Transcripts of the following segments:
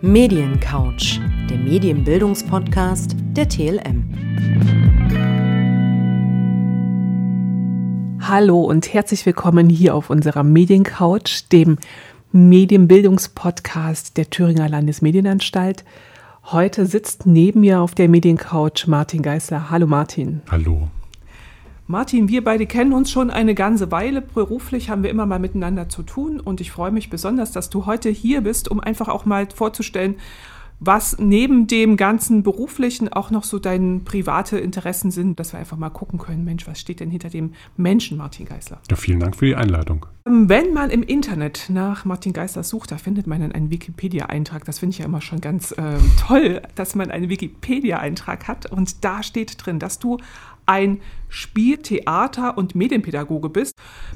Mediencouch, der Medienbildungspodcast der TLM. Hallo und herzlich willkommen hier auf unserer Mediencouch, dem Medienbildungspodcast der Thüringer Landesmedienanstalt. Heute sitzt neben mir auf der Mediencouch Martin Geisler. Hallo Martin. Hallo. Martin, wir beide kennen uns schon eine ganze Weile. Beruflich haben wir immer mal miteinander zu tun und ich freue mich besonders, dass du heute hier bist, um einfach auch mal vorzustellen, was neben dem ganzen beruflichen auch noch so deine private Interessen sind, dass wir einfach mal gucken können, Mensch, was steht denn hinter dem Menschen Martin Geisler? Ja, vielen Dank für die Einladung. Ähm, wenn man im Internet nach Martin Geisler sucht, da findet man dann einen Wikipedia-Eintrag. Das finde ich ja immer schon ganz äh, toll, dass man einen Wikipedia-Eintrag hat und da steht drin, dass du ein Spiel-, Theater- und Medienpädagoge bist,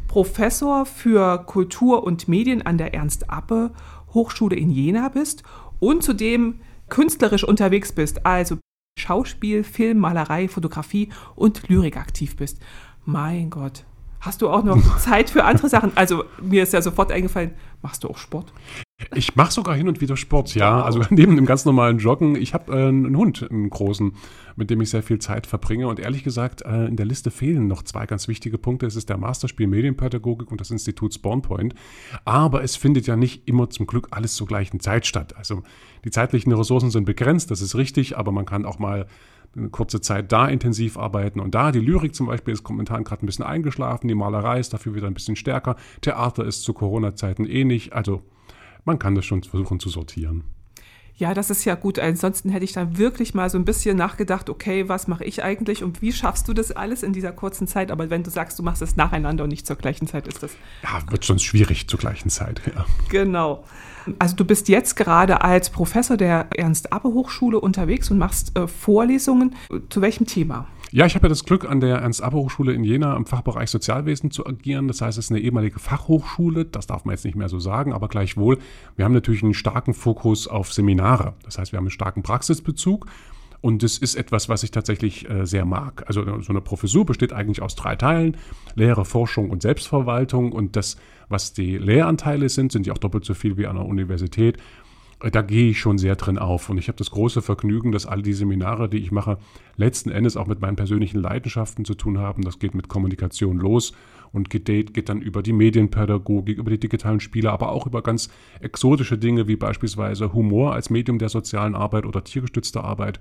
Professor für Kultur und Medien an der Ernst-Appe Hochschule in Jena bist und zudem künstlerisch unterwegs bist, also Schauspiel, Film, Malerei, Fotografie und Lyrik aktiv bist. Mein Gott, hast du auch noch Zeit für andere Sachen? Also mir ist ja sofort eingefallen, machst du auch Sport? Ich mache sogar hin und wieder Sport, ja. Also neben dem ganz normalen Joggen. Ich habe äh, einen Hund, einen großen, mit dem ich sehr viel Zeit verbringe. Und ehrlich gesagt, äh, in der Liste fehlen noch zwei ganz wichtige Punkte. Es ist der Masterspiel Medienpädagogik und das Institut Spawnpoint. Aber es findet ja nicht immer zum Glück alles zur gleichen Zeit statt. Also die zeitlichen Ressourcen sind begrenzt, das ist richtig, aber man kann auch mal eine kurze Zeit da intensiv arbeiten und da. Die Lyrik zum Beispiel ist momentan gerade ein bisschen eingeschlafen, die Malerei ist dafür wieder ein bisschen stärker. Theater ist zu Corona-Zeiten ähnlich. Eh also man kann das schon versuchen zu sortieren. Ja, das ist ja gut. Ansonsten hätte ich dann wirklich mal so ein bisschen nachgedacht, okay, was mache ich eigentlich und wie schaffst du das alles in dieser kurzen Zeit? Aber wenn du sagst, du machst es nacheinander und nicht zur gleichen Zeit, ist das. Ja, wird sonst schwierig zur gleichen Zeit, ja. Genau. Also du bist jetzt gerade als Professor der Ernst-Abbe-Hochschule unterwegs und machst äh, Vorlesungen. Zu welchem Thema? Ja, ich habe ja das Glück, an der Ernst-Abbe-Hochschule in Jena im Fachbereich Sozialwesen zu agieren. Das heißt, es ist eine ehemalige Fachhochschule. Das darf man jetzt nicht mehr so sagen, aber gleichwohl. Wir haben natürlich einen starken Fokus auf Seminare. Das heißt, wir haben einen starken Praxisbezug. Und das ist etwas, was ich tatsächlich äh, sehr mag. Also so eine Professur besteht eigentlich aus drei Teilen. Lehre, Forschung und Selbstverwaltung. Und das, was die Lehranteile sind, sind ja auch doppelt so viel wie an der Universität da gehe ich schon sehr drin auf. Und ich habe das große Vergnügen, dass all die Seminare, die ich mache, letzten Endes auch mit meinen persönlichen Leidenschaften zu tun haben. Das geht mit Kommunikation los und geht, geht dann über die Medienpädagogik, über die digitalen Spiele, aber auch über ganz exotische Dinge wie beispielsweise Humor als Medium der sozialen Arbeit oder tiergestützte Arbeit.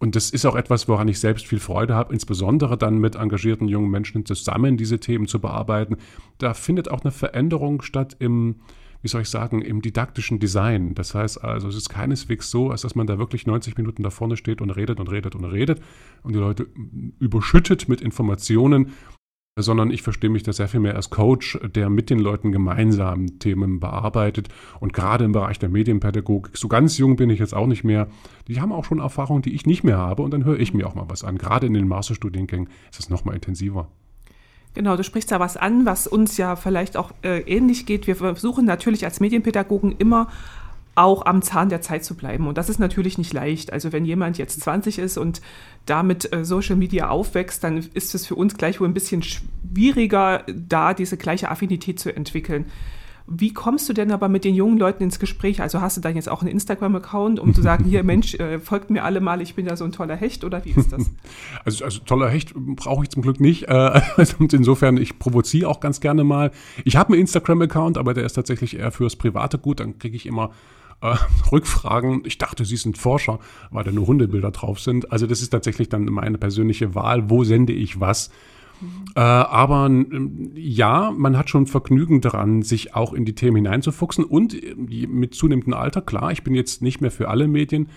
Und das ist auch etwas, woran ich selbst viel Freude habe, insbesondere dann mit engagierten jungen Menschen zusammen diese Themen zu bearbeiten. Da findet auch eine Veränderung statt im, wie soll ich sagen, im didaktischen Design. Das heißt also, es ist keineswegs so, als dass man da wirklich 90 Minuten da vorne steht und redet und redet und redet und die Leute überschüttet mit Informationen, sondern ich verstehe mich da sehr viel mehr als Coach, der mit den Leuten gemeinsam Themen bearbeitet. Und gerade im Bereich der Medienpädagogik, so ganz jung bin ich jetzt auch nicht mehr, die haben auch schon Erfahrungen, die ich nicht mehr habe und dann höre ich mir auch mal was an. Gerade in den Masterstudiengängen ist es nochmal intensiver. Genau, du sprichst da was an, was uns ja vielleicht auch äh, ähnlich geht. Wir versuchen natürlich als Medienpädagogen immer auch am Zahn der Zeit zu bleiben. Und das ist natürlich nicht leicht. Also wenn jemand jetzt 20 ist und damit äh, Social Media aufwächst, dann ist es für uns gleichwohl ein bisschen schwieriger, da diese gleiche Affinität zu entwickeln. Wie kommst du denn aber mit den jungen Leuten ins Gespräch? Also hast du dann jetzt auch einen Instagram-Account, um zu sagen, hier Mensch, äh, folgt mir alle mal, ich bin ja so ein toller Hecht oder wie ist das? Also, also toller Hecht brauche ich zum Glück nicht. Äh, also insofern, ich provoziere auch ganz gerne mal. Ich habe einen Instagram-Account, aber der ist tatsächlich eher fürs private Gut. Dann kriege ich immer äh, Rückfragen. Ich dachte, Sie sind Forscher, weil da nur Hundebilder drauf sind. Also das ist tatsächlich dann meine persönliche Wahl. Wo sende ich was? Äh, aber ja, man hat schon Vergnügen daran, sich auch in die Themen hineinzufuchsen und äh, mit zunehmendem Alter, klar, ich bin jetzt nicht mehr für alle Medien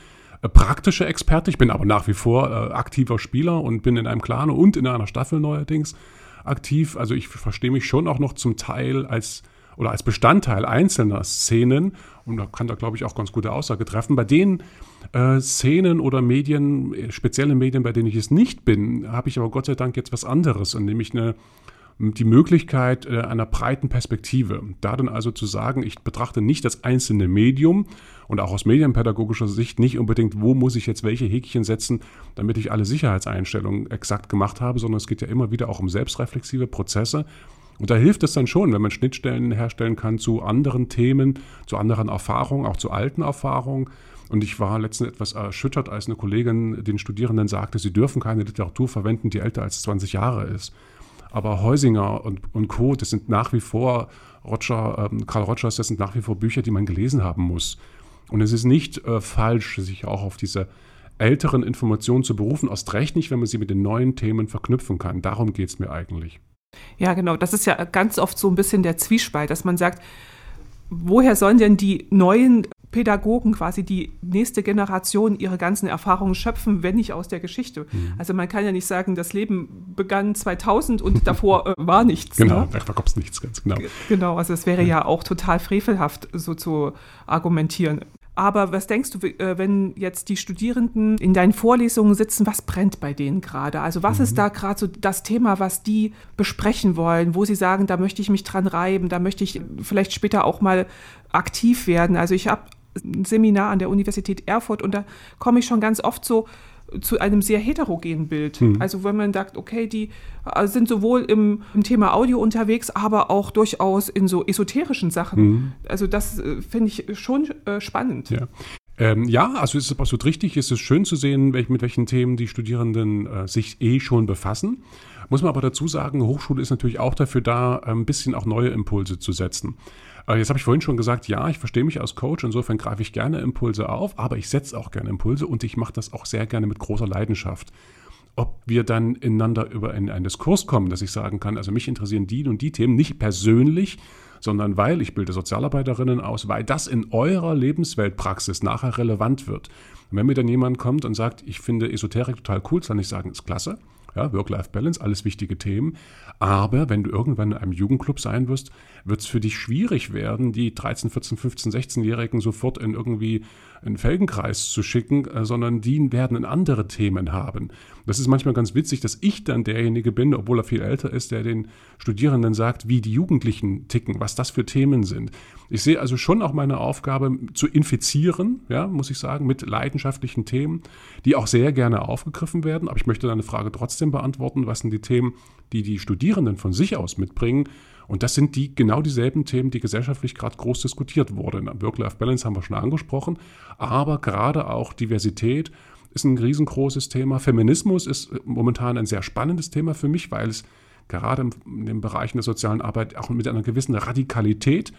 äh, praktischer Experte, ich bin aber nach wie vor äh, aktiver Spieler und bin in einem Clan und in einer Staffel neuerdings aktiv. Also ich verstehe mich schon auch noch zum Teil als oder als Bestandteil einzelner Szenen und da kann da glaube ich auch ganz gute Aussage treffen, bei denen äh, Szenen oder Medien, äh, spezielle Medien, bei denen ich es nicht bin, habe ich aber Gott sei Dank jetzt was anderes und nämlich eine die Möglichkeit äh, einer breiten Perspektive. Da dann also zu sagen, ich betrachte nicht das einzelne Medium und auch aus medienpädagogischer Sicht nicht unbedingt, wo muss ich jetzt welche Häkchen setzen, damit ich alle Sicherheitseinstellungen exakt gemacht habe, sondern es geht ja immer wieder auch um selbstreflexive Prozesse Und da hilft es dann schon, wenn man Schnittstellen herstellen kann zu anderen Themen, zu anderen Erfahrungen, auch zu alten Erfahrungen. Und ich war letztens etwas erschüttert, als eine Kollegin den Studierenden sagte, sie dürfen keine Literatur verwenden, die älter als 20 Jahre ist. Aber Heusinger und, und Co., das sind nach wie vor, Roger, ähm, Karl Rogers, das sind nach wie vor Bücher, die man gelesen haben muss. Und es ist nicht äh, falsch, sich auch auf diese älteren Informationen zu berufen, erst recht nicht, wenn man sie mit den neuen Themen verknüpfen kann. Darum geht es mir eigentlich. Ja, genau. Das ist ja ganz oft so ein bisschen der Zwiespalt, dass man sagt, woher sollen denn die neuen Pädagogen quasi die nächste Generation ihre ganzen Erfahrungen schöpfen, wenn nicht aus der Geschichte. Mhm. Also man kann ja nicht sagen, das Leben begann 2000 und davor äh, war nichts. Genau, ne? da gab es nichts, ganz genau. Genau, also es wäre ja auch total frevelhaft, so zu argumentieren. Aber was denkst du, äh, wenn jetzt die Studierenden in deinen Vorlesungen sitzen, was brennt bei denen gerade? Also was mhm. ist da gerade so das Thema, was die besprechen wollen, wo sie sagen, da möchte ich mich dran reiben, da möchte ich vielleicht später auch mal aktiv werden? Also ich habe ein Seminar an der Universität Erfurt und da komme ich schon ganz oft so zu einem sehr heterogenen Bild. Mhm. Also wenn man sagt, okay, die äh, sind sowohl im, im, Thema Audio unterwegs, aber auch durchaus in so esoterischen Sachen. Mhm. Also das äh, finde ich schon äh, spannend. Ja. Ähm, ja, also ist es absolut richtig. Es ist schön zu sehen, welch, mit welchen Themen die Studierenden äh, sich eh schon befassen. Muss man aber dazu sagen, Hochschule ist natürlich auch dafür da, ein bisschen auch neue Impulse zu setzen. Äh, jetzt habe ich vorhin schon gesagt, ja, ich verstehe mich als Coach, insofern greife ich gerne Impulse auf, aber ich setze auch gerne Impulse und ich mache das auch sehr gerne mit großer Leidenschaft. Ob wir dann ineinander über in einen Diskurs kommen, dass ich sagen kann, also mich interessieren die und die Themen nicht persönlich, sondern weil ich bilde Sozialarbeiterinnen aus, weil das in eurer Lebensweltpraxis nachher relevant wird. Und wenn mir dann jemand kommt und sagt, ich finde Esoterik total cool, dann kann ich sagen, ist klasse. Ja, Work-Life-Balance, alles wichtige Themen. Aber wenn du irgendwann in einem Jugendclub sein wirst, wird es für dich schwierig werden, die 13, 14, 15, 16-Jährigen sofort in irgendwie einen Felgenkreis zu schicken, äh, sondern die werden andere Themen haben. Das ist manchmal ganz witzig, dass ich dann derjenige bin, obwohl er viel älter ist, der den Studierenden sagt, wie die Jugendlichen ticken, was das für Themen sind. Ich sehe also schon auch meine Aufgabe zu infizieren, ja, muss ich sagen, mit leidenschaftlichen Themen, die auch sehr gerne aufgegriffen werden. Aber ich möchte deine Frage trotzdem beantworten, was sind die Themen, die die Studierenden von sich aus mitbringen und das sind die genau dieselben Themen, die gesellschaftlich gerade groß diskutiert wurden. Work-Life-Balance haben wir schon angesprochen, aber gerade auch Diversität ist ein riesengroßes Thema. Feminismus ist momentan ein sehr spannendes Thema für mich, weil es gerade in den Bereichen der sozialen Arbeit auch mit einer gewissen Radikalität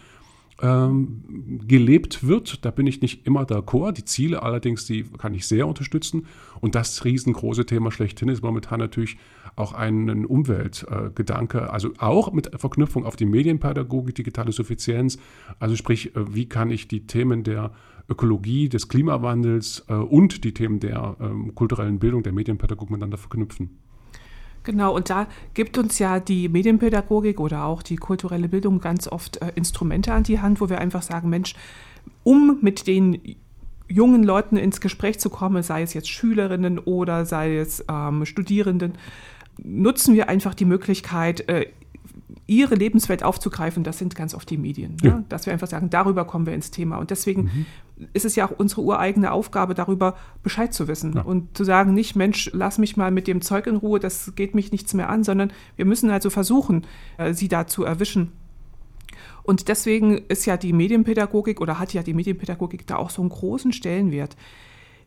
ähm, gelebt wird. Da bin ich nicht immer d'accord. Die Ziele allerdings, die kann ich sehr unterstützen. Und das riesengroße Thema schlechthin ist momentan natürlich auch ein Umweltgedanke, also auch mit Verknüpfung auf die Medienpädagogik, digitale Suffizienz. Also sprich, äh, wie kann ich die Themen der Ökologie, des Klimawandels äh, und die Themen der ähm, kulturellen Bildung, der Medienpädagogik miteinander verknüpfen. Genau, und da gibt uns ja die Medienpädagogik oder auch die kulturelle Bildung ganz oft äh, Instrumente an die Hand, wo wir einfach sagen, Mensch, um mit den jungen Leuten ins Gespräch zu kommen, sei es jetzt Schülerinnen oder sei es ähm, Studierenden, nutzen wir einfach die Möglichkeit, äh, ihre Lebenswelt aufzugreifen, das sind ganz oft die Medien. Ne? Ja. Dass wir einfach sagen, darüber kommen wir ins Thema. Und deswegen mhm. ist es ja auch unsere ureigene Aufgabe, darüber Bescheid zu wissen ja. und zu sagen, nicht, Mensch, lass mich mal mit dem Zeug in Ruhe, das geht mich nichts mehr an, sondern wir müssen also versuchen, äh, sie da zu erwischen. Und deswegen ist ja die Medienpädagogik oder hat ja die Medienpädagogik da auch so einen großen Stellenwert.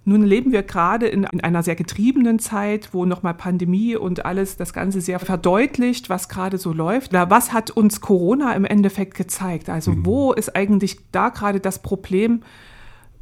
Nun leben wir gerade in, in, einer sehr getriebenen Zeit, wo nochmal Pandemie und alles das Ganze sehr verdeutlicht, was gerade so läuft. Was hat uns Corona im Endeffekt gezeigt? Also mhm. wo ist eigentlich da gerade das Problem,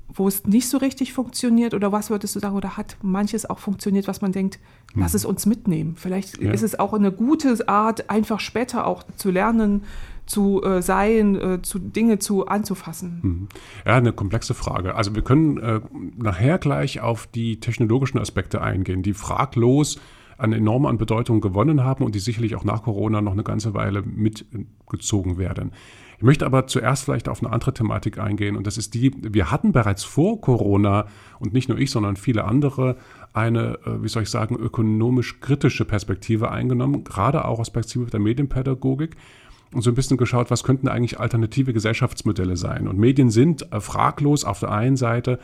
wo es nicht so richtig funktioniert? Oder was würdest du sagen, oder hat manches auch funktioniert, was man denkt, mhm. lass es uns mitnehmen? Vielleicht ja. ist es auch eine gute Art, einfach später auch zu lernen, zu äh, sein, äh, zu Dinge zu anzufassen? Mhm. Ja, eine komplexe Frage. Also wir können äh, nachher gleich auf die technologischen Aspekte eingehen, die fraglos an enorm an Bedeutung gewonnen haben und die sicherlich auch nach Corona noch eine ganze Weile mitgezogen werden. Ich möchte aber zuerst vielleicht auf eine andere Thematik eingehen und das ist die, wir hatten bereits vor Corona und nicht nur ich, sondern viele andere eine, äh, wie soll ich sagen, ökonomisch kritische Perspektive eingenommen, gerade auch aus Perspektive der Medienpädagogik und so ein bisschen geschaut, was könnten eigentlich alternative Gesellschaftsmodelle sein. Und Medien sind äh, fraglos auf der einen Seite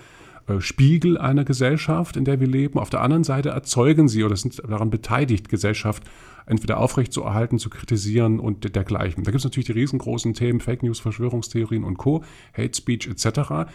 äh, Spiegel einer Gesellschaft, in der wir leben. Auf der anderen Seite erzeugen sie oder sind daran beteiligt, Gesellschaft entweder aufrechtzuerhalten, zu kritisieren und dergleichen. Da gibt es natürlich die riesengroßen Themen, Fake News, Verschwörungstheorien und Co., Hate Speech etc.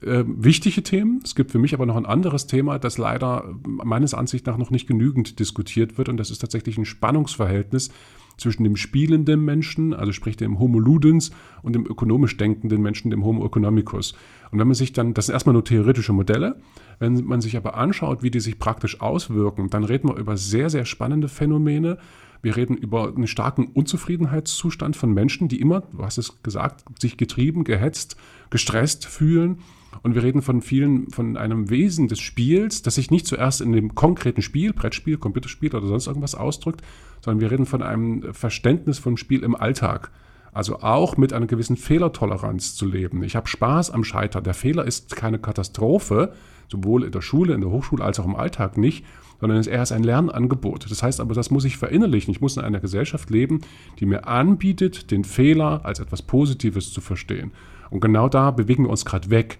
Äh, wichtige Themen. Es gibt für mich aber noch ein anderes Thema, das leider meines Ansichts nach noch nicht genügend diskutiert wird. Und das ist tatsächlich ein Spannungsverhältnis zwischen dem spielenden Menschen, also sprich dem Homo ludens, und dem ökonomisch denkenden Menschen, dem Homo economicus. Und wenn man sich dann, das sind erstmal nur theoretische Modelle, wenn man sich aber anschaut, wie die sich praktisch auswirken, dann reden wir über sehr, sehr spannende Phänomene. Wir reden über einen starken Unzufriedenheitszustand von Menschen, die immer, du hast es gesagt, sich getrieben, gehetzt, gestresst fühlen und wir reden von vielen, von einem Wesen des Spiels, das sich nicht zuerst in dem konkreten Spiel, Brettspiel, Computerspiel oder sonst irgendwas ausdrückt, sondern wir reden von einem Verständnis von Spiel im Alltag. Also auch mit einer gewissen Fehlertoleranz zu leben. Ich habe Spaß am Scheitern. Der Fehler ist keine Katastrophe, sowohl in der Schule, in der Hochschule als auch im Alltag nicht, sondern er ist ein Lernangebot. Das heißt aber, das muss ich verinnerlichen. Ich muss in einer Gesellschaft leben, die mir anbietet, den Fehler als etwas Positives zu verstehen. Und genau da bewegen wir uns gerade weg.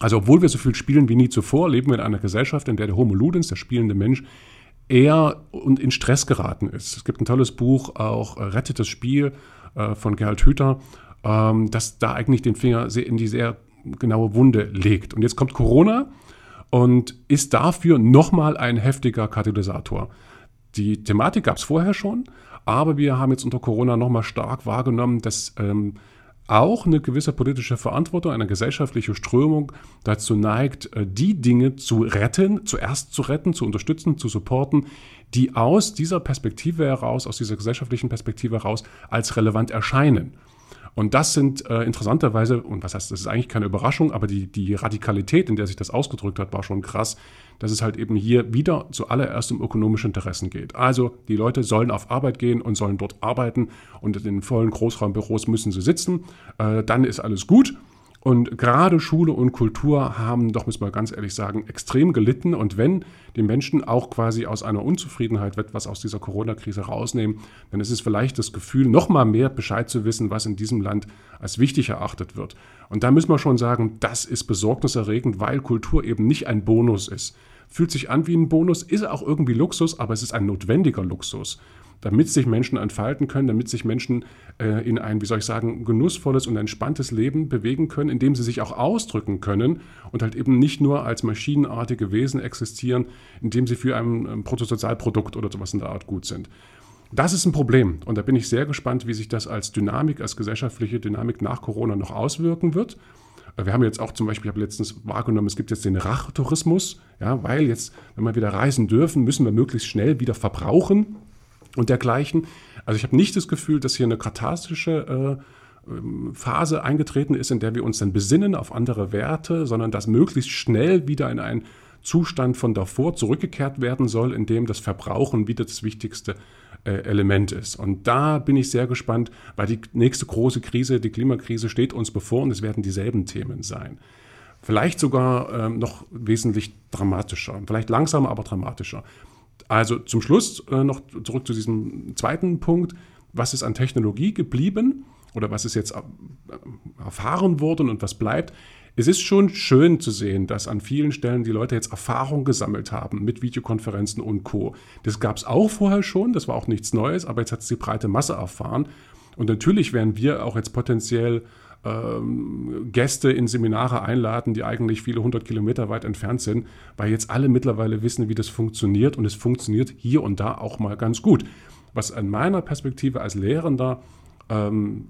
Also obwohl wir so viel spielen wie nie zuvor, leben wir in einer Gesellschaft, in der der Homo ludens, der spielende Mensch, eher und in Stress geraten ist. Es gibt ein tolles Buch, auch äh, Rettet das Spiel äh, von Gerhard Hüther, ähm, das da eigentlich den Finger in die sehr genaue Wunde legt. Und jetzt kommt Corona und ist dafür nochmal ein heftiger Katalysator. Die Thematik gab es vorher schon, aber wir haben jetzt unter Corona nochmal stark wahrgenommen, dass ähm, auch eine gewisse politische Verantwortung, eine gesellschaftliche Strömung dazu neigt, äh, die Dinge zu retten, zuerst zu retten, zu unterstützen, zu supporten, die aus dieser Perspektive heraus, aus dieser gesellschaftlichen Perspektive heraus als relevant erscheinen. Und das sind äh, interessanterweise, und was heißt, das ist eigentlich keine Überraschung, aber die, die Radikalität, in der sich das ausgedrückt hat, war schon krass, dass es halt eben hier wieder zuallererst um ökonomische Interessen geht. Also die Leute sollen auf Arbeit gehen und sollen dort arbeiten und in den vollen Großraumbüros müssen sie sitzen. Äh, dann ist alles gut. Und gerade Schule und Kultur haben, doch muss man ganz ehrlich sagen, extrem gelitten. Und wenn die Menschen auch quasi aus einer Unzufriedenheit etwas aus dieser Corona-Krise rausnehmen, dann ist es vielleicht das Gefühl, noch mal mehr Bescheid zu wissen, was in diesem Land als wichtig erachtet wird. Und da müssen wir schon sagen, das ist besorgniserregend, weil Kultur eben nicht ein Bonus ist. Fühlt sich an wie ein Bonus, ist auch irgendwie Luxus, aber es ist ein notwendiger Luxus damit sich Menschen entfalten können, damit sich Menschen äh, in ein, wie soll ich sagen, genussvolles und entspanntes Leben bewegen können, indem sie sich auch ausdrücken können und halt eben nicht nur als maschinenartige Wesen existieren, indem sie für ein, Bruttosozialprodukt oder sowas in der Art gut sind. Das ist ein Problem und da bin ich sehr gespannt, wie sich das als Dynamik, als gesellschaftliche Dynamik nach Corona noch auswirken wird. Wir haben jetzt auch zum Beispiel, ich habe letztens wahrgenommen, es gibt jetzt den Rachtourismus, ja, weil jetzt, wenn wir wieder reisen dürfen, müssen wir möglichst schnell wieder verbrauchen und dergleichen. Also ich habe nicht das Gefühl, dass hier eine katharsische äh, ähm, Phase eingetreten ist, in der wir uns dann besinnen auf andere Werte, sondern dass möglichst schnell wieder in einen Zustand von davor zurückgekehrt werden soll, in dem das Verbrauchen wieder das wichtigste äh, Element ist. Und da bin ich sehr gespannt, weil die nächste große Krise, die Klimakrise, steht uns bevor und es werden dieselben Themen sein. Vielleicht sogar äh, noch wesentlich dramatischer, vielleicht langsamer, aber dramatischer. Also zum Schluss äh, noch zurück zu diesem zweiten Punkt. Was ist an Technologie geblieben oder was ist jetzt äh, erfahren worden und was bleibt? Es ist schon schön zu sehen, dass an vielen Stellen die Leute jetzt Erfahrung gesammelt haben mit Videokonferenzen und Co. Das gab es auch vorher schon, das war auch nichts Neues, aber jetzt hat es die breite Masse erfahren. Und natürlich werden wir auch jetzt potenziell ähm, Gäste in Seminare einladen, die eigentlich viele hundert Kilometer weit entfernt sind, weil jetzt alle mittlerweile wissen, wie das funktioniert und es funktioniert hier und da auch mal ganz gut. Was an meiner Perspektive als Lehrender ähm,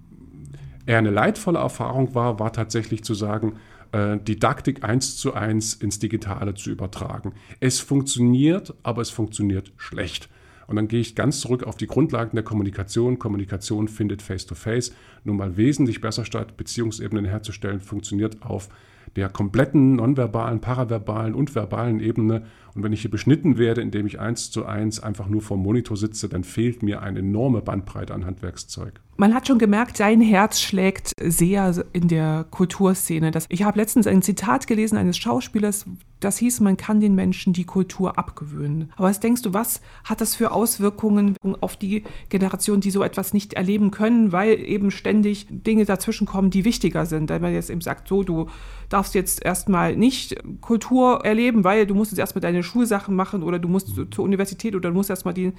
eher eine leidvolle Erfahrung war, war tatsächlich zu sagen, äh, Didaktik eins zu eins ins Digitale zu übertragen. Es funktioniert, aber es funktioniert schlecht. Und dann gehe ich ganz zurück auf die Grundlagen der Kommunikation. Kommunikation findet face-to-face -face nun mal wesentlich besser statt. Beziehungsebenen herzustellen funktioniert auf der kompletten nonverbalen, paraverbalen und verbalen Ebene. Und wenn ich hier beschnitten werde, indem ich eins zu eins einfach nur vor dem Monitor sitze, dann fehlt mir eine enorme Bandbreite an Handwerkszeug. Man hat schon gemerkt, dein Herz schlägt sehr in der Kulturszene. Ich habe letztens ein Zitat gelesen eines Schauspielers, das hieß, man kann den Menschen die Kultur abgewöhnen. Aber was denkst du, was hat das für Auswirkungen auf die Generation, die so etwas nicht erleben können, weil eben ständig Dinge dazwischen kommen, die wichtiger sind? Wenn man jetzt eben sagt, so, du darfst darfst jetzt erstmal nicht Kultur erleben, weil du musst jetzt erstmal deine Schulsachen machen oder du musst zur Universität oder du musst erstmal den,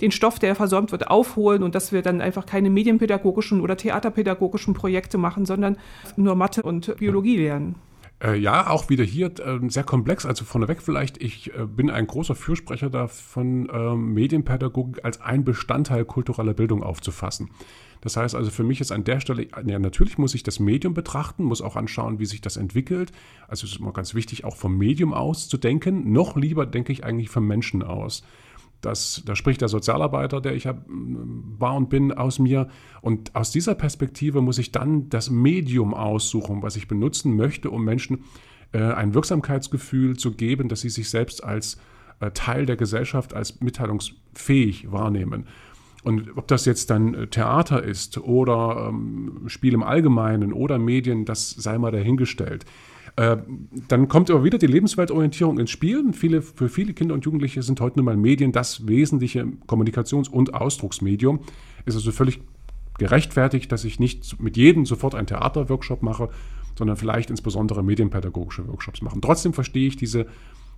den Stoff, der versäumt wird, aufholen und dass wir dann einfach keine medienpädagogischen oder theaterpädagogischen Projekte machen, sondern nur Mathe und Biologie lernen. Äh, ja, auch wieder hier äh, sehr komplex. Also vorneweg vielleicht, ich äh, bin ein großer Fürsprecher davon, ähm, Medienpädagogik als ein Bestandteil kultureller Bildung aufzufassen. Das heißt also, für mich ist an der Stelle, ja, natürlich muss ich das Medium betrachten, muss auch anschauen, wie sich das entwickelt. Also es ist immer ganz wichtig, auch vom Medium aus zu denken. Noch lieber denke ich eigentlich vom Menschen aus. Das, da spricht der Sozialarbeiter, der ich war und bin, aus mir. Und aus dieser Perspektive muss ich dann das Medium aussuchen, was ich benutzen möchte, um Menschen äh, ein Wirksamkeitsgefühl zu geben, dass sie sich selbst als äh, Teil der Gesellschaft, als mitteilungsfähig wahrnehmen. Und ob das jetzt dann äh, Theater ist oder ähm, Spiel im Allgemeinen oder Medien, das sei mal dahingestellt. Äh, dann kommt aber wieder die Lebensweltorientierung ins Spiel. Viele, für viele Kinder und Jugendliche sind heute nun mal Medien das wesentliche Kommunikations- und Ausdrucksmedium. Ist also völlig gerechtfertigt, dass ich nicht mit jedem sofort einen Theaterworkshop mache, sondern vielleicht insbesondere medienpädagogische Workshops machen. Trotzdem verstehe ich diese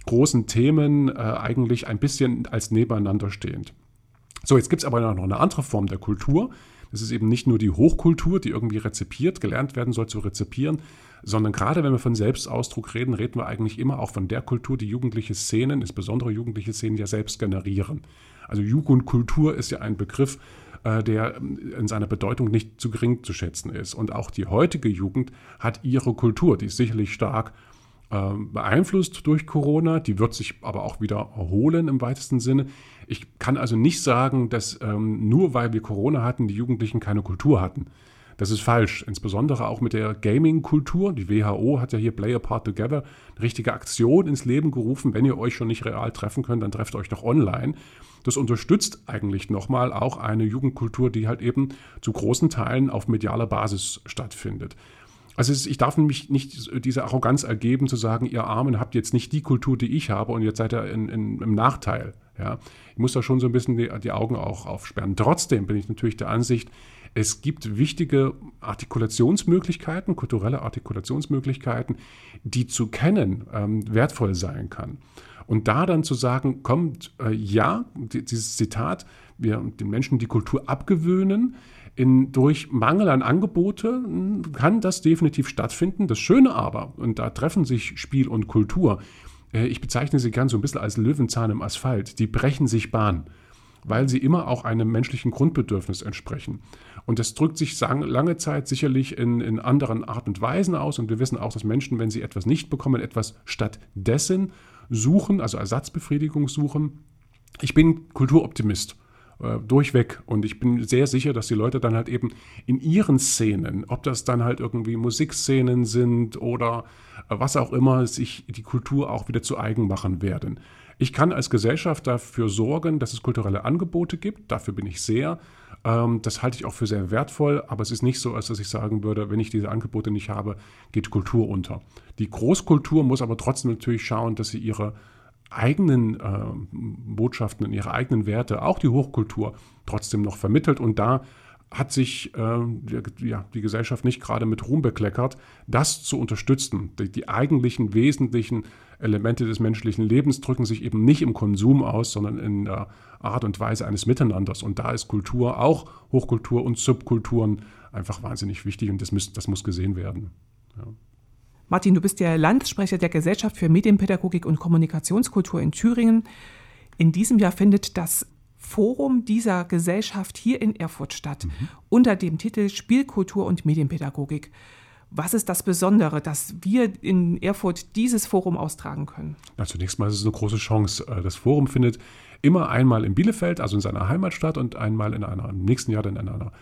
großen Themen äh, eigentlich ein bisschen als nebeneinander stehend. So, jetzt gibt es aber noch eine andere Form der Kultur. Das ist eben nicht nur die Hochkultur, die irgendwie rezipiert, gelernt werden soll zu rezipieren, sondern gerade wenn wir von Selbstausdruck reden, reden wir eigentlich immer auch von der Kultur, die jugendliche Szenen, insbesondere jugendliche Szenen ja selbst generieren. Also Jugendkultur ist ja ein Begriff, äh, der in seiner Bedeutung nicht zu gering zu schätzen ist. Und auch die heutige Jugend hat ihre Kultur, die ist sicherlich stark äh, beeinflusst durch Corona, die wird sich aber auch wieder erholen im weitesten Sinne. Ich kann also nicht sagen, dass ähm, nur weil wir Corona hatten, die Jugendlichen keine Kultur hatten. Das ist falsch, insbesondere auch mit der Gaming-Kultur. Die WHO hat ja hier Play Apart Together eine richtige Aktion ins Leben gerufen. Wenn ihr euch schon nicht real treffen könnt, dann trefft euch doch online. Das unterstützt eigentlich nochmal auch eine Jugendkultur, die halt eben zu großen Teilen auf medialer Basis stattfindet. Also ich darf nämlich nicht diese Arroganz ergeben, zu sagen, ihr Armen habt jetzt nicht die Kultur, die ich habe und jetzt seid ihr in, in, im Nachteil. Ja, ich muss da schon so ein bisschen die, die Augen auch aufsperren. Trotzdem bin ich natürlich der Ansicht, es gibt wichtige Artikulationsmöglichkeiten, kulturelle Artikulationsmöglichkeiten, die zu kennen ähm, wertvoll sein kann. Und da dann zu sagen, kommt, äh, ja, dieses Zitat, wir den Menschen die Kultur abgewöhnen, in, durch Mangel an Angebote hm, kann das definitiv stattfinden. Das Schöne aber, und da treffen sich Spiel und Kultur, äh, ich bezeichne sie gern so ein bisschen als Löwenzahn im Asphalt, die brechen sich Bahn, weil sie immer auch einem menschlichen Grundbedürfnis entsprechen. Und das drückt sich lange Zeit sicherlich in, in anderen Art und Weisen aus. Und wir wissen auch, dass Menschen, wenn sie etwas nicht bekommen, etwas stattdessen suchen, also Ersatzbefriedigung suchen. Ich bin Kulturoptimist äh, durchweg. Und ich bin sehr sicher, dass die Leute dann halt eben in ihren Szenen, ob das dann halt irgendwie Musikszenen sind oder äh, was auch immer, sich die Kultur auch wieder zu eigen machen werden. Ich kann als Gesellschaft dafür sorgen, dass es kulturelle Angebote gibt. Dafür bin ich sehr. Ähm, das halte ich auch für sehr wertvoll. Aber es ist nicht so, als dass ich sagen würde, wenn ich diese Angebote nicht habe, geht Kultur unter. Die Großkultur muss aber trotzdem natürlich schauen, dass sie ihre eigenen äh, Botschaften, in ihre eigenen Werte, auch die Hochkultur trotzdem noch vermittelt. Und da hat sich äh, die, ja, die Gesellschaft nicht gerade mit Ruhm bekleckert, das zu unterstützen. Die, die, eigentlichen wesentlichen Elemente des menschlichen Lebens drücken sich eben nicht im Konsum aus, sondern in der Art und Weise eines Miteinanders. Und da ist Kultur, auch Hochkultur und Subkulturen, einfach wahnsinnig wichtig und das, muss, das muss gesehen werden. Ja. Martin, du bist der Landessprecher der Gesellschaft für Medienpädagogik und Kommunikationskultur in Thüringen. In diesem Jahr findet das Forum dieser Gesellschaft hier in Erfurt statt, mhm. unter dem Titel Spielkultur und Medienpädagogik. Was ist das Besondere, dass wir in Erfurt dieses Forum austragen können? Na, zunächst mal ist es eine große Chance. Äh, das Forum findet immer einmal in Bielefeld, also in seiner Heimatstadt, und einmal in einer, im nächsten Jahr dann in einer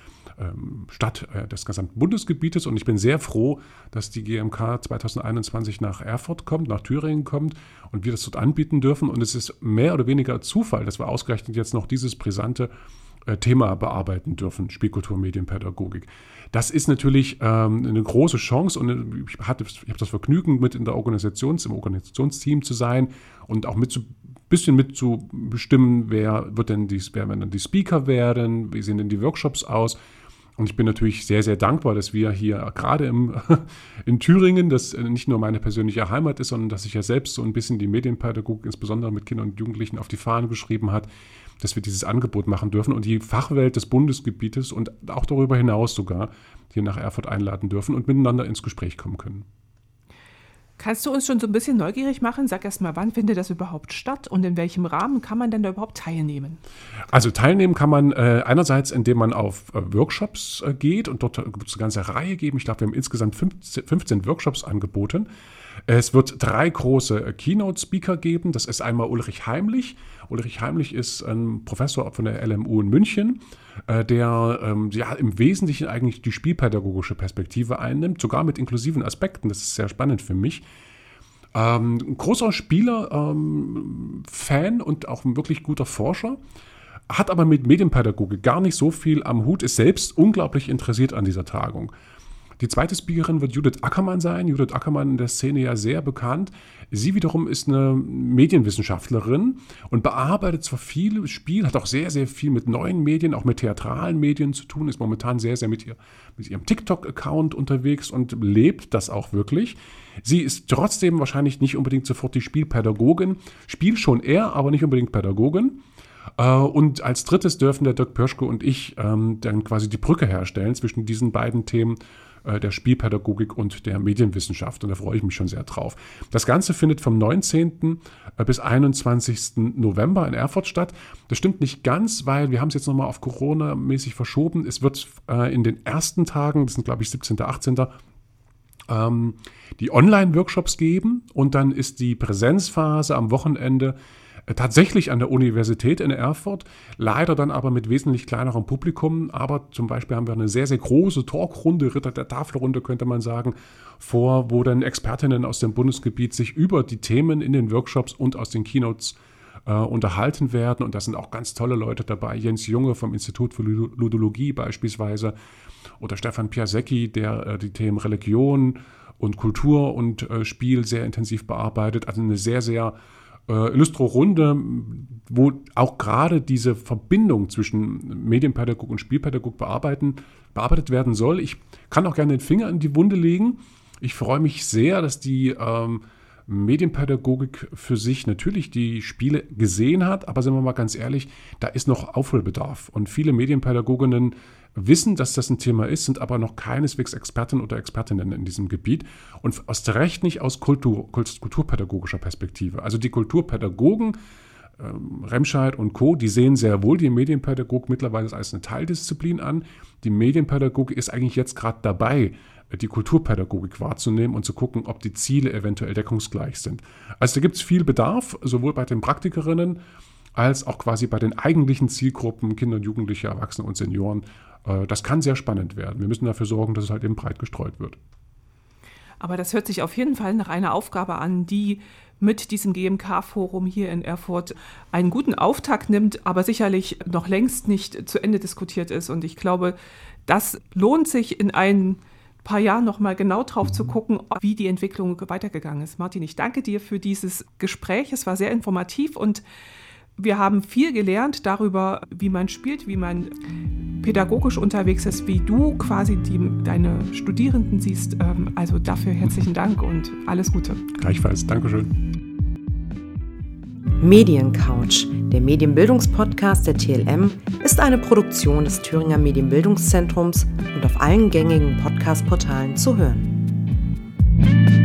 Stadt äh, des gesamten Bundesgebietes. Und ich bin sehr froh, dass die GMK 2021 nach Erfurt kommt, nach Thüringen kommt und wir das dort anbieten dürfen. Und es ist mehr oder weniger Zufall, dass wir ausgerechnet jetzt noch dieses brisante äh, Thema bearbeiten dürfen, Spielkultur, Medienpädagogik. Das ist natürlich ähm, eine große Chance und äh, ich, hatte, ich habe das Vergnügen, mit in der Organisations, im Organisationsteam zu sein und auch mit zu bisschen mitzubestimmen, wer wird denn die, wer werden dann die Speaker werden, wie sehen denn die Workshops aus. Und ich bin natürlich sehr, sehr dankbar, dass wir hier gerade im, in Thüringen, das nicht nur meine persönliche Heimat ist, sondern dass sich ja selbst so ein bisschen die Medienpädagogik, insbesondere mit Kindern und Jugendlichen, auf die Fahne geschrieben hat, dass wir dieses Angebot machen dürfen und die Fachwelt des Bundesgebietes und auch darüber hinaus sogar hier nach Erfurt einladen dürfen und miteinander ins Gespräch kommen können. Kannst du uns schon so ein bisschen neugierig machen? Sag erst mal, wann findet das überhaupt statt und in welchem Rahmen kann man denn da überhaupt teilnehmen? Also teilnehmen kann man äh, einerseits, indem man auf äh, Workshops äh, geht und dort gibt es eine ganze Reihe geben. Ich glaube, wir haben insgesamt 15, 15 Workshops angeboten. Es wird drei große Keynote-Speaker geben. Das ist einmal Ulrich Heimlich. Ulrich Heimlich ist ein Professor von der LMU in München, äh, der ähm, ja, im Wesentlichen eigentlich die spielpädagogische Perspektive einnimmt, sogar mit inklusiven Aspekten. Das ist sehr spannend für mich. Ähm, großer Spieler, ähm, Fan und auch ein wirklich guter Forscher hat aber mit Medienpädagogik gar nicht so viel am Hut, ist selbst unglaublich interessiert an dieser Tagung. Die zweite Speakerin wird Judith Ackermann sein. Judith Ackermann in der Szene ja sehr bekannt. Sie wiederum ist eine Medienwissenschaftlerin und bearbeitet zwar viel Spiel, hat auch sehr, sehr viel mit neuen Medien, auch mit theatralen Medien zu tun, ist momentan sehr, sehr mit, ihr, mit ihrem TikTok-Account unterwegs und lebt das auch wirklich. Sie ist trotzdem wahrscheinlich nicht unbedingt sofort die Spielpädagogin, Spiel schon eher, aber nicht unbedingt Pädagogin. Äh, und als drittes dürfen der Dirk Pörschke und ich ähm, dann quasi die Brücke herstellen zwischen diesen beiden Themen der Spielpädagogik und der Medienwissenschaft. Und da freue ich mich schon sehr drauf. Das Ganze findet vom 19. Äh, bis 21. November in Erfurt statt. Das stimmt nicht ganz, weil wir haben es jetzt nochmal auf Corona-mäßig verschoben. Es wird äh, in den ersten Tagen, das sind glaube ich 17., 18., ähm, die Online-Workshops geben und dann ist die Präsenzphase am Wochenende tatsächlich an der Universität in Erfurt, leider dann aber mit wesentlich kleinerem Publikum. Aber zum Beispiel haben wir eine sehr, sehr große Talkrunde, Ritter der Tafelrunde könnte man sagen, vor, wo dann Expertinnen aus dem Bundesgebiet sich über die Themen in den Workshops und aus den Keynotes äh, unterhalten werden. Und da sind auch ganz tolle Leute dabei. Jens Junge vom Institut für Ludologie beispielsweise oder Stefan Piasecki, der äh, die Themen Religion und Kultur und äh, Spiel sehr intensiv bearbeitet. Also eine sehr, sehr äh, Illustro-Runde, wo auch gerade diese Verbindung zwischen Medienpädagog und Spielpädagog bearbeiten, bearbeitet werden soll. Ich kann auch gerne den Finger in die Wunde legen. Ich freue mich sehr, dass die ähm, Medienpädagogik für sich natürlich die Spiele gesehen hat, aber sind wir mal ganz ehrlich, da ist noch Aufholbedarf. Und viele Medienpädagoginnen wissen, dass das ein Thema ist, sind aber noch keineswegs Experten oder Expertinnen in diesem Gebiet und aus Recht nicht aus Kultur, kulturpädagogischer Perspektive. Also die Kulturpädagogen, ähm, Remscheid und Co., die sehen sehr wohl die Medienpädagogik mittlerweile als eine Teildisziplin an. Die Medienpädagogik ist eigentlich jetzt gerade dabei, die Kulturpädagogik wahrzunehmen und zu gucken, ob die Ziele eventuell deckungsgleich sind. Also da gibt es viel Bedarf, sowohl bei den Praktikerinnen als auch quasi bei den eigentlichen Zielgruppen Kinder, Jugendliche, Erwachsene und Senioren äh, das kann sehr spannend werden. Wir müssen dafür sorgen, dass es halt eben breit gestreut wird. Aber das hört sich auf jeden Fall nach einer Aufgabe an, die mit diesem GMK-Forum hier in Erfurt einen guten Auftakt nimmt, aber sicherlich noch längst nicht zu Ende diskutiert ist. Und ich glaube, das lohnt sich in ein paar Jahren noch mal genau drauf zu gucken, wie die Entwicklung weitergegangen ist. Martin, ich danke dir für dieses Gespräch. Es war sehr informativ und wir haben viel gelernt darüber, wie man spielt, wie man pädagogisch unterwegs ist, wie du quasi die, deine Studierenden siehst. Ähm, also dafür herzlichen Dank und alles Gute. Gleichfalls, Dankeschön. Mediencouch, der Medienbildungspodcast der TLM, ist eine Produktion des Thüringer Medienbildungszentrums und auf allen gängigen Podcast-Portalen zu hören.